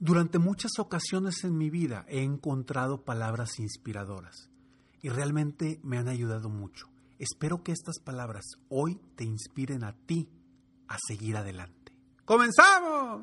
Durante muchas ocasiones en mi vida he encontrado palabras inspiradoras y realmente me han ayudado mucho. Espero que estas palabras hoy te inspiren a ti a seguir adelante. ¡Comenzamos!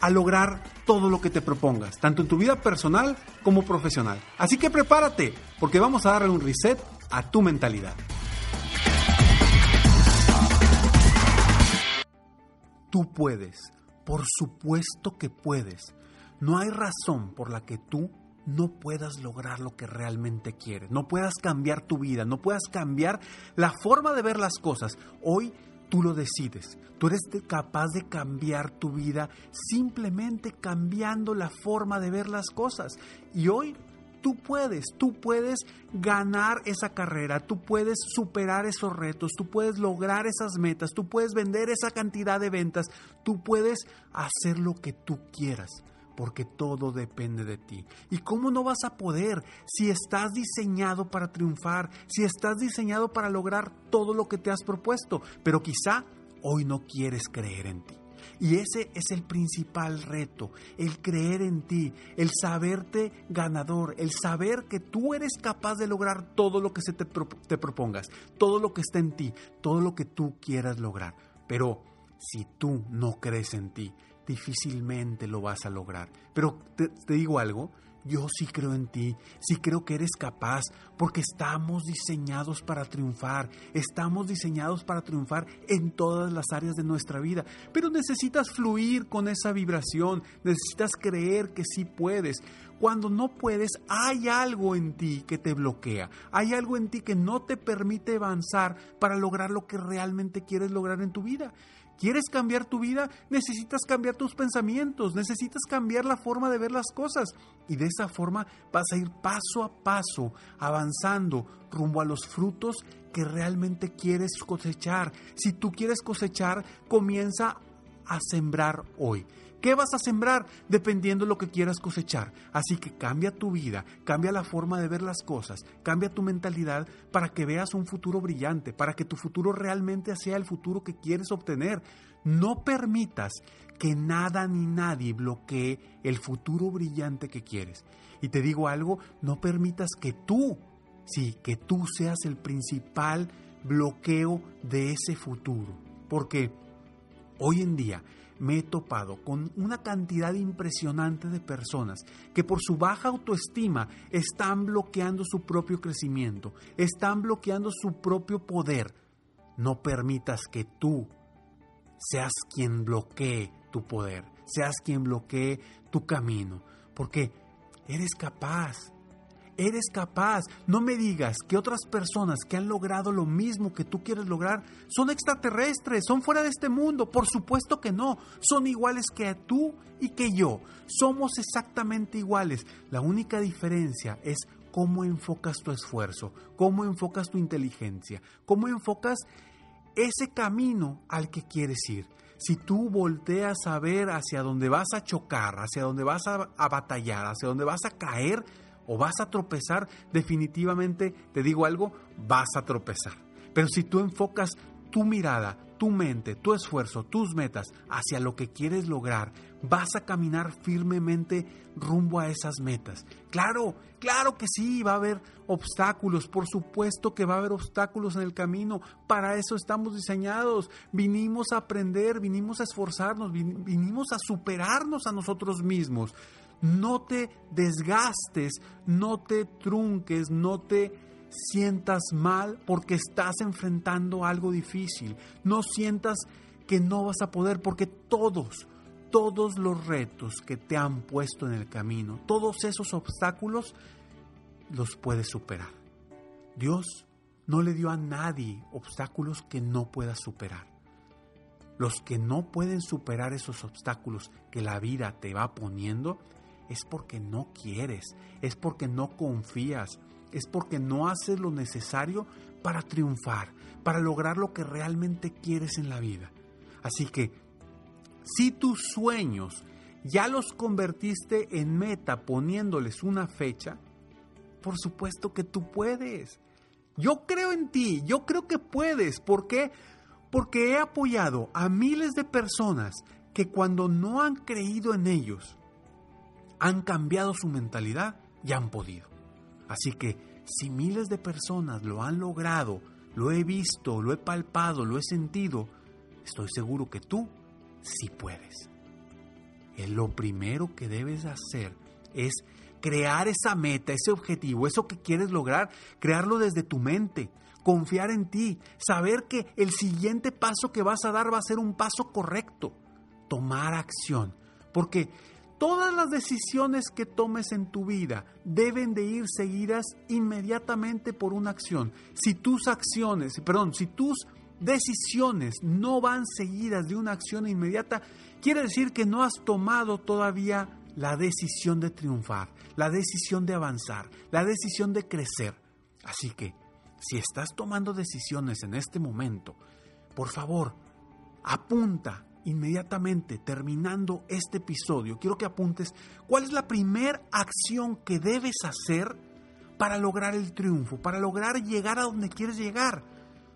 a lograr todo lo que te propongas, tanto en tu vida personal como profesional. Así que prepárate, porque vamos a darle un reset a tu mentalidad. Tú puedes, por supuesto que puedes. No hay razón por la que tú no puedas lograr lo que realmente quieres, no puedas cambiar tu vida, no puedas cambiar la forma de ver las cosas. Hoy Tú lo decides. Tú eres capaz de cambiar tu vida simplemente cambiando la forma de ver las cosas. Y hoy tú puedes, tú puedes ganar esa carrera, tú puedes superar esos retos, tú puedes lograr esas metas, tú puedes vender esa cantidad de ventas, tú puedes hacer lo que tú quieras porque todo depende de ti. ¿Y cómo no vas a poder si estás diseñado para triunfar, si estás diseñado para lograr todo lo que te has propuesto? Pero quizá hoy no quieres creer en ti. Y ese es el principal reto, el creer en ti, el saberte ganador, el saber que tú eres capaz de lograr todo lo que se te, te propongas, todo lo que está en ti, todo lo que tú quieras lograr. Pero si tú no crees en ti, difícilmente lo vas a lograr. Pero te, digo algo, yo sí creo en ti, sí creo que eres capaz, porque estamos diseñados para triunfar, estamos diseñados para triunfar en todas las áreas de nuestra vida, pero necesitas fluir con esa vibración, necesitas creer que sí puedes. Cuando no puedes, hay algo en ti que te bloquea, hay algo en ti que no te permite avanzar para lograr lo que realmente quieres lograr en tu vida. ¿Quieres cambiar tu vida? Necesitas cambiar tus pensamientos, necesitas cambiar la forma de ver las cosas. Y de esa forma vas a ir paso a paso, avanzando rumbo a los frutos que realmente quieres cosechar. Si tú quieres cosechar, comienza a sembrar hoy. ¿Qué vas a sembrar? Dependiendo de lo que quieras cosechar. Así que cambia tu vida, cambia la forma de ver las cosas, cambia tu mentalidad para que veas un futuro brillante, para que tu futuro realmente sea el futuro que quieres obtener. No permitas que nada ni nadie bloquee el futuro brillante que quieres. Y te digo algo, no permitas que tú, sí, que tú seas el principal bloqueo de ese futuro. Porque hoy en día me he topado con una cantidad impresionante de personas que por su baja autoestima están bloqueando su propio crecimiento, están bloqueando su propio poder. No permitas que tú seas quien bloquee tu poder, seas quien bloquee tu camino, porque eres capaz, eres capaz. No me digas que otras personas que han logrado lo mismo que tú quieres lograr son extraterrestres, son fuera de este mundo. Por supuesto que no. Son iguales que tú y que yo. Somos exactamente iguales. La única diferencia es cómo enfocas tu esfuerzo, cómo enfocas tu inteligencia, cómo enfocas ese camino al que quieres ir. si tú volteas a ver hacia donde vas a chocar, hacia donde vas a, a, batallar, hacia donde vas a caer o vas a tropezar, definitivamente, te digo algo, vas a tropezar. Pero si tú enfocas tu mirada, tu mente, tu esfuerzo, tus metas hacia lo que quieres lograr, vas a caminar firmemente rumbo a esas metas. Claro, claro que sí, va a haber obstáculos, por supuesto que va a haber obstáculos en el camino, para eso estamos diseñados, vinimos a aprender, vinimos a esforzarnos, vinimos a superarnos a nosotros mismos. No te desgastes, no te trunques, no te sientas mal porque estás enfrentando algo difícil. No sientas que no vas a poder porque todos, todos los retos que te han puesto en el camino, todos esos obstáculos, los puedes superar. Dios no le dio a nadie obstáculos que no pueda superar. Los que no pueden superar esos obstáculos que la vida te va poniendo es porque no quieres, es porque no confías, es porque no haces lo necesario para triunfar, para lograr lo que realmente quieres en la vida. Así que, si tus sueños ya los convertiste en meta poniéndoles una fecha, por supuesto que tú puedes. Yo creo en ti, yo creo que puedes. ¿Por qué? Porque he apoyado a miles de personas que cuando no han creído en ellos, han cambiado su mentalidad y han podido. Así que si miles de personas lo han logrado, lo he visto, lo he palpado, lo he sentido, estoy seguro que tú sí puedes. Lo primero que debes hacer es crear esa meta, ese objetivo, eso que quieres lograr, crearlo desde tu mente, confiar en ti, saber que el siguiente paso que vas a dar va a ser un paso correcto, tomar acción. Porque Todas las decisiones que tomes en tu vida deben de ir seguidas inmediatamente por una acción. Si tus acciones, perdón, si tus decisiones no van seguidas de una acción inmediata, quiere decir que no has tomado todavía la decisión de triunfar, la decisión de avanzar, la decisión de crecer. Así que, si estás tomando decisiones en este momento, por favor, apunta inmediatamente terminando este episodio, quiero que apuntes cuál es la primera acción que debes hacer para lograr el triunfo, para lograr llegar a donde quieres llegar.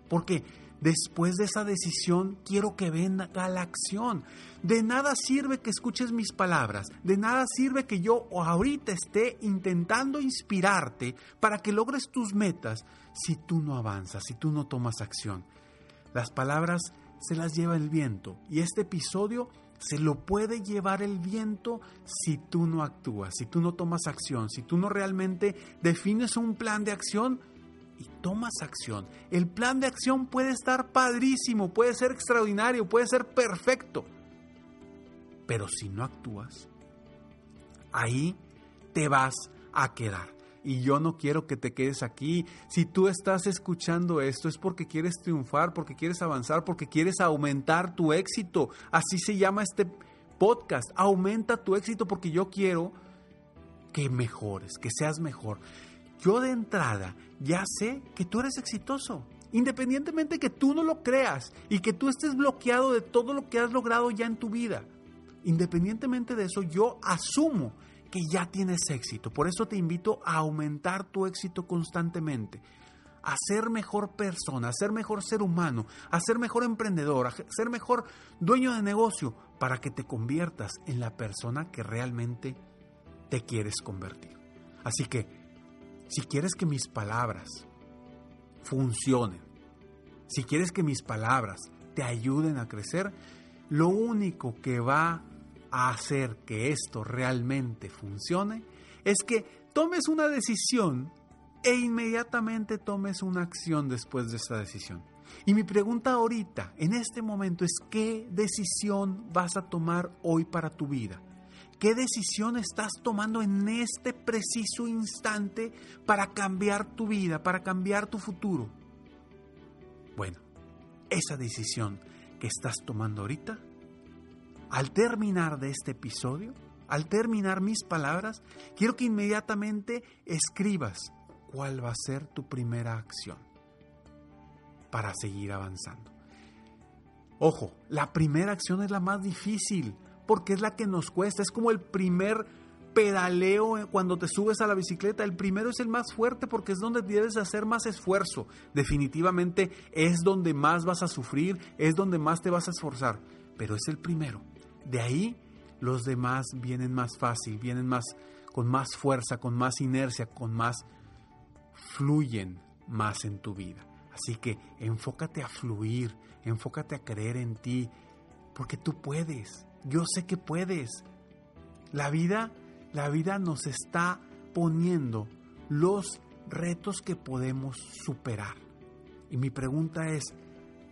Porque después de esa decisión quiero que venga la acción. De nada sirve que escuches mis palabras, de nada sirve que yo ahorita esté intentando inspirarte para que logres tus metas si tú no avanzas, si tú no tomas acción. Las palabras se las lleva el viento. Y este episodio se lo puede llevar el viento si tú no actúas, si tú no tomas acción, si tú no realmente defines un plan de acción y tomas acción. El plan de acción puede estar padrísimo, puede ser extraordinario, puede ser perfecto. Pero si no actúas, ahí te vas a quedar y yo no quiero que te quedes aquí. Si tú estás escuchando esto es porque quieres triunfar, porque quieres avanzar, porque quieres aumentar tu éxito. Así se llama este podcast. Aumenta tu éxito porque yo quiero que mejores, que seas mejor. Yo de entrada ya sé que tú eres exitoso. Independientemente que tú no lo creas y que tú estés bloqueado de todo lo que has logrado ya en tu vida. Independientemente de eso, yo asumo que ya tienes éxito. Por eso te invito a aumentar tu éxito constantemente, a ser mejor persona, a ser mejor ser humano, a ser mejor emprendedor, a ser mejor dueño de negocio, para que te conviertas en la persona que realmente te quieres convertir. Así que, si quieres que mis palabras funcionen, si quieres que mis palabras te ayuden a crecer, lo único que va hacer que esto realmente funcione es que tomes una decisión e inmediatamente tomes una acción después de esa decisión. Y mi pregunta ahorita, en este momento, es ¿qué decisión vas a tomar hoy para tu vida? ¿Qué decisión estás tomando en este preciso instante para cambiar tu vida, para cambiar tu futuro? Bueno, esa decisión que estás tomando ahorita al terminar de este episodio, al terminar mis palabras, quiero que inmediatamente escribas cuál va a ser tu primera acción para seguir avanzando. Ojo, la primera acción es la más difícil, porque es la que nos cuesta, es como el primer pedaleo cuando te subes a la bicicleta. El primero es el más fuerte porque es donde debes hacer más esfuerzo. Definitivamente es donde más vas a sufrir, es donde más te vas a esforzar, pero es el primero. De ahí los demás vienen más fácil, vienen más con más fuerza, con más inercia, con más fluyen más en tu vida. Así que enfócate a fluir, enfócate a creer en ti, porque tú puedes. Yo sé que puedes. La vida, la vida nos está poniendo los retos que podemos superar. Y mi pregunta es,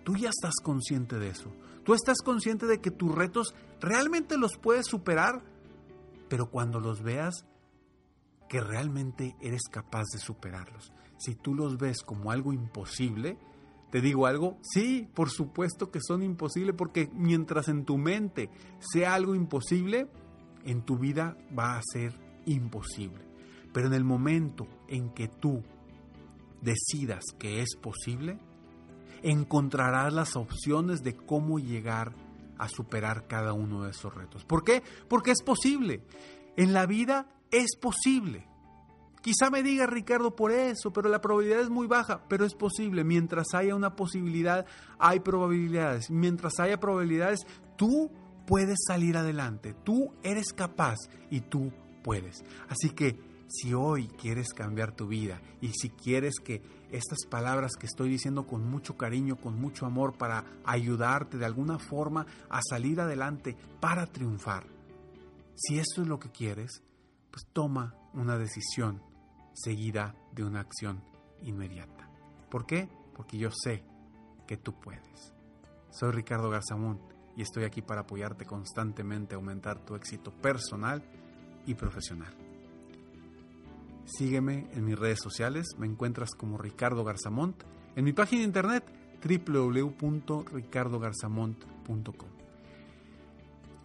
¿tú ya estás consciente de eso? ¿Tú estás consciente de que tus retos realmente los puedes superar? Pero cuando los veas, que realmente eres capaz de superarlos. Si tú los ves como algo imposible, te digo algo, sí, por supuesto que son imposibles, porque mientras en tu mente sea algo imposible, en tu vida va a ser imposible. Pero en el momento en que tú decidas que es posible, encontrarás las opciones de cómo llegar a superar cada uno de esos retos. ¿Por qué? Porque es posible. En la vida es posible. Quizá me diga Ricardo por eso, pero la probabilidad es muy baja, pero es posible. Mientras haya una posibilidad, hay probabilidades. Mientras haya probabilidades, tú puedes salir adelante. Tú eres capaz y tú puedes. Así que si hoy quieres cambiar tu vida y si quieres que estas palabras que estoy diciendo con mucho cariño, con mucho amor para ayudarte de alguna forma a salir adelante, para triunfar, si eso es lo que quieres, pues toma una decisión seguida de una acción inmediata. ¿Por qué? Porque yo sé que tú puedes. Soy Ricardo Garzamón y estoy aquí para apoyarte constantemente a aumentar tu éxito personal y profesional. Sígueme en mis redes sociales, me encuentras como Ricardo Garzamont, en mi página de internet www.ricardogarzamont.com.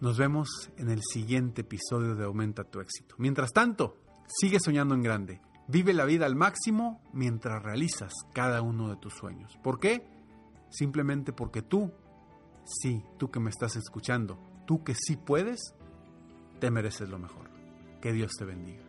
Nos vemos en el siguiente episodio de Aumenta tu éxito. Mientras tanto, sigue soñando en grande Vive la vida al máximo mientras realizas cada uno de tus sueños. ¿Por qué? Simplemente porque tú, sí, tú que me estás escuchando, tú que sí puedes, te mereces lo mejor. Que Dios te bendiga.